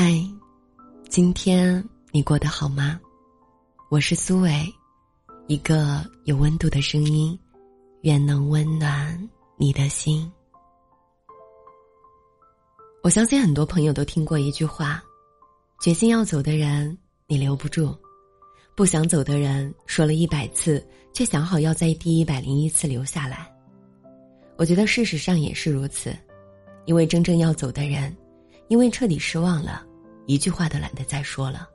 嗨，今天你过得好吗？我是苏伟，一个有温度的声音，愿能温暖你的心。我相信很多朋友都听过一句话：决心要走的人，你留不住；不想走的人，说了一百次，却想好要在第一百零一次留下来。我觉得事实上也是如此，因为真正要走的人。因为彻底失望了，一句话都懒得再说了，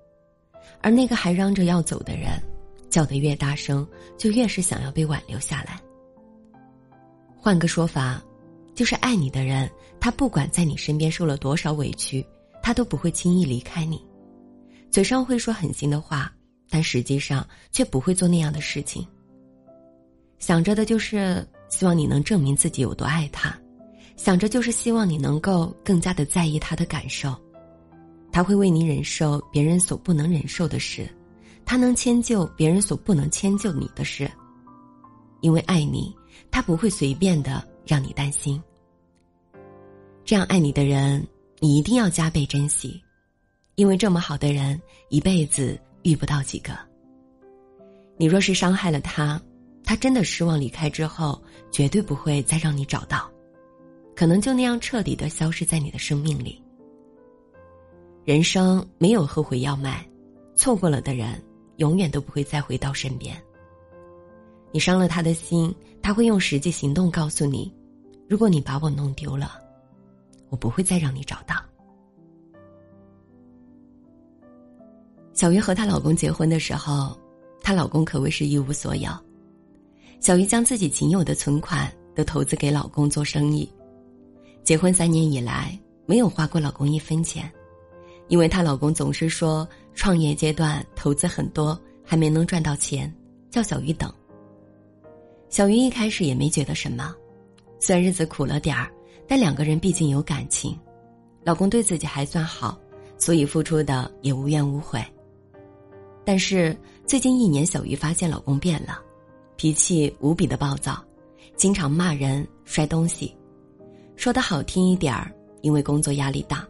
而那个还嚷着要走的人，叫得越大声，就越是想要被挽留下来。换个说法，就是爱你的人，他不管在你身边受了多少委屈，他都不会轻易离开你。嘴上会说狠心的话，但实际上却不会做那样的事情。想着的就是希望你能证明自己有多爱他。想着就是希望你能够更加的在意他的感受，他会为你忍受别人所不能忍受的事，他能迁就别人所不能迁就你的事。因为爱你，他不会随便的让你担心。这样爱你的人，你一定要加倍珍惜，因为这么好的人一辈子遇不到几个。你若是伤害了他，他真的失望离开之后，绝对不会再让你找到。可能就那样彻底的消失在你的生命里。人生没有后悔药卖，错过了的人永远都不会再回到身边。你伤了他的心，他会用实际行动告诉你：如果你把我弄丢了，我不会再让你找到。小鱼和她老公结婚的时候，她老公可谓是一无所有。小鱼将自己仅有的存款都投资给老公做生意。结婚三年以来，没有花过老公一分钱，因为她老公总是说创业阶段投资很多，还没能赚到钱，叫小鱼等。小鱼一开始也没觉得什么，虽然日子苦了点儿，但两个人毕竟有感情，老公对自己还算好，所以付出的也无怨无悔。但是最近一年，小鱼发现老公变了，脾气无比的暴躁，经常骂人、摔东西。说的好听一点儿，因为工作压力大；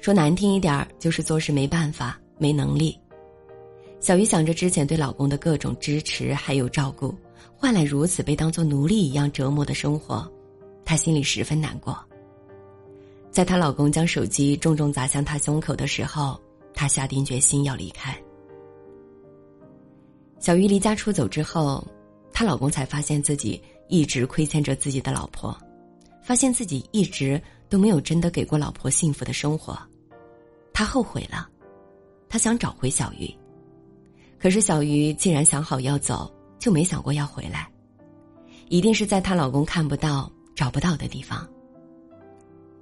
说难听一点儿，就是做事没办法、没能力。小鱼想着之前对老公的各种支持还有照顾，换来如此被当作奴隶一样折磨的生活，她心里十分难过。在她老公将手机重重砸向她胸口的时候，她下定决心要离开。小鱼离家出走之后，她老公才发现自己一直亏欠着自己的老婆。发现自己一直都没有真的给过老婆幸福的生活，他后悔了，他想找回小鱼，可是小鱼既然想好要走，就没想过要回来，一定是在她老公看不到、找不到的地方。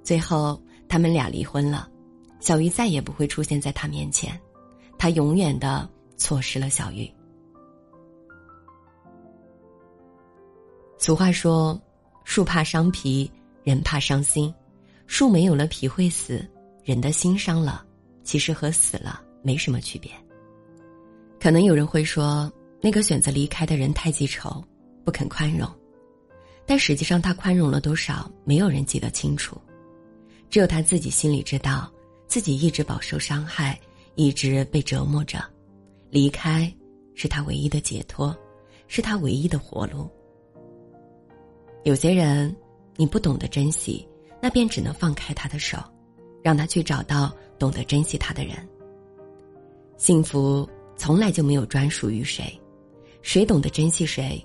最后他们俩离婚了，小鱼再也不会出现在他面前，他永远的错失了小鱼。俗话说。树怕伤皮，人怕伤心。树没有了皮会死，人的心伤了，其实和死了没什么区别。可能有人会说，那个选择离开的人太记仇，不肯宽容。但实际上，他宽容了多少，没有人记得清楚。只有他自己心里知道，自己一直饱受伤害，一直被折磨着。离开，是他唯一的解脱，是他唯一的活路。有些人，你不懂得珍惜，那便只能放开他的手，让他去找到懂得珍惜他的人。幸福从来就没有专属于谁，谁懂得珍惜谁，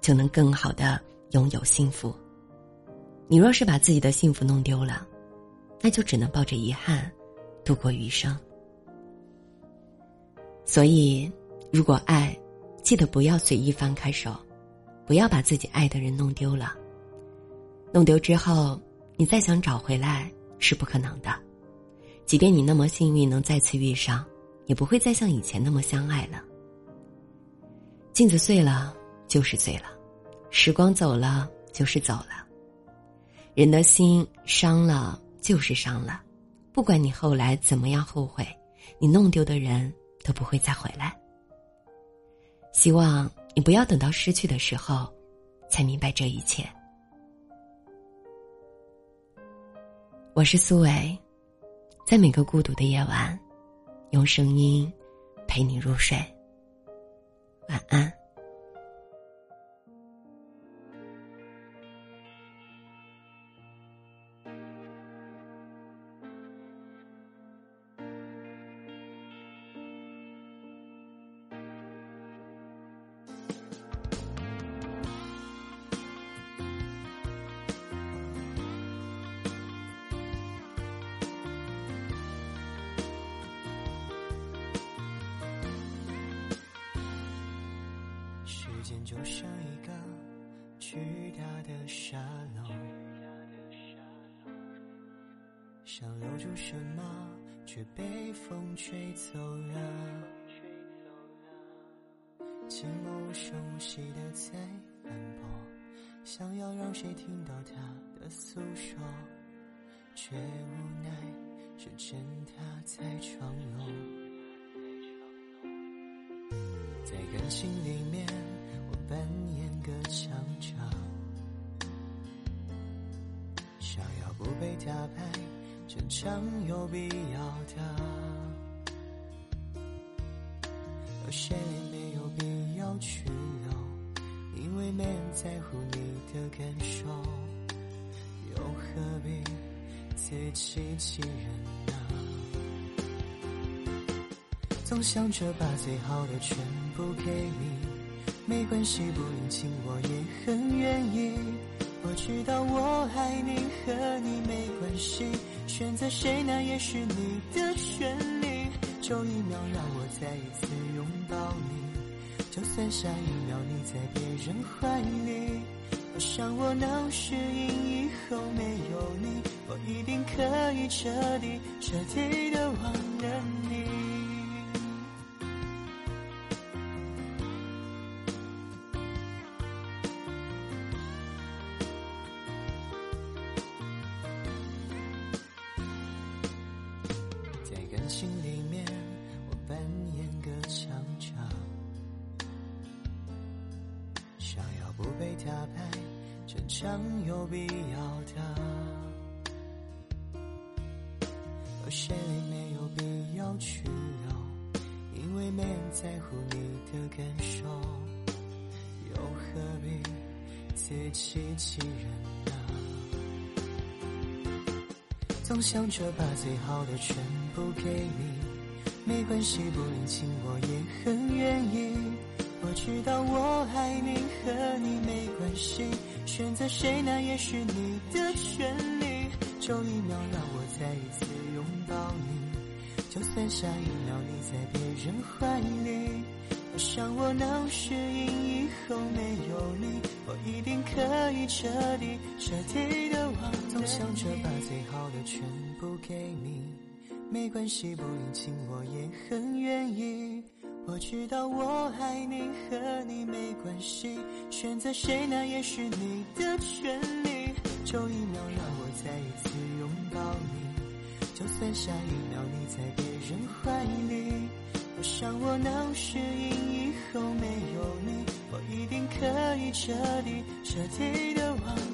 就能更好的拥有幸福。你若是把自己的幸福弄丢了，那就只能抱着遗憾度过余生。所以，如果爱，记得不要随意放开手。不要把自己爱的人弄丢了。弄丢之后，你再想找回来是不可能的。即便你那么幸运能再次遇上，也不会再像以前那么相爱了。镜子碎了就是碎了，时光走了就是走了。人的心伤了就是伤了，不管你后来怎么样后悔，你弄丢的人都不会再回来。希望。你不要等到失去的时候，才明白这一切。我是苏伟，在每个孤独的夜晚，用声音陪你入睡。晚安。就像一个巨大的沙漏，想留住什么，却被风吹走了。寂寞无声无息的在反驳，想要让谁听到他的诉说，却无奈是真他在闯入，在感情里面。扮演个强场，想要不被打败，正常有必要的。而谁没有必要去留？因为没人在乎你的感受，又何必自欺欺人呢？总想着把最好的全部给你。没关系，不领情我也很愿意。我知道我爱你和你没关系，选择谁那也是你的权利。就一秒让我再一次拥抱你，就算下一秒你在别人怀里。我想我能适应以后没有你，我一定可以彻底彻底的忘了你。感情里面，我扮演个强场，想要不被打败，正常有必要的。而谁没有必要去留？因为没人在乎你的感受，又何必自欺欺人呢？总想着把最好的全部给你，没关系，不领情我也很愿意。我知道我爱你和你没关系，选择谁那也是你的权利。就一秒让我再一次拥抱你，就算下一秒你在别人怀里。我想我能适应以后没有你，我一定可以彻底彻底的忘。总想着把最好的全部给你，没关系，不领情我也很愿意。我知道我爱你。和你。没关系，选择谁那也是你。的权利。就一秒让我再一次拥抱你，就算下一秒你。在别人怀里。我想我能适应以后没有你，我一定可以彻底彻底的忘。